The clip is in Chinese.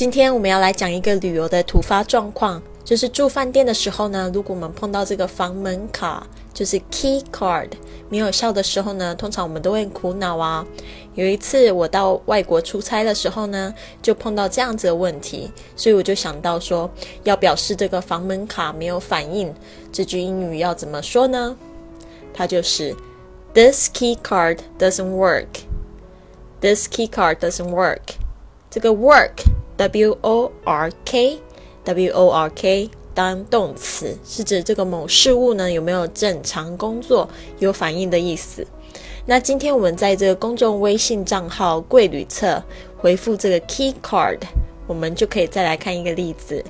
今天我们要来讲一个旅游的突发状况，就是住饭店的时候呢，如果我们碰到这个房门卡，就是 key card 没有效的时候呢，通常我们都会苦恼啊。有一次我到外国出差的时候呢，就碰到这样子的问题，所以我就想到说，要表示这个房门卡没有反应，这句英语要怎么说呢？它就是 This key card doesn't work. This key card doesn't work. 这个 work W O R K W O R K 当动词，是指这个某事物呢有没有正常工作、有反应的意思。那今天我们在这个公众微信账号“贵旅册”回复这个 key card，我们就可以再来看一个例子。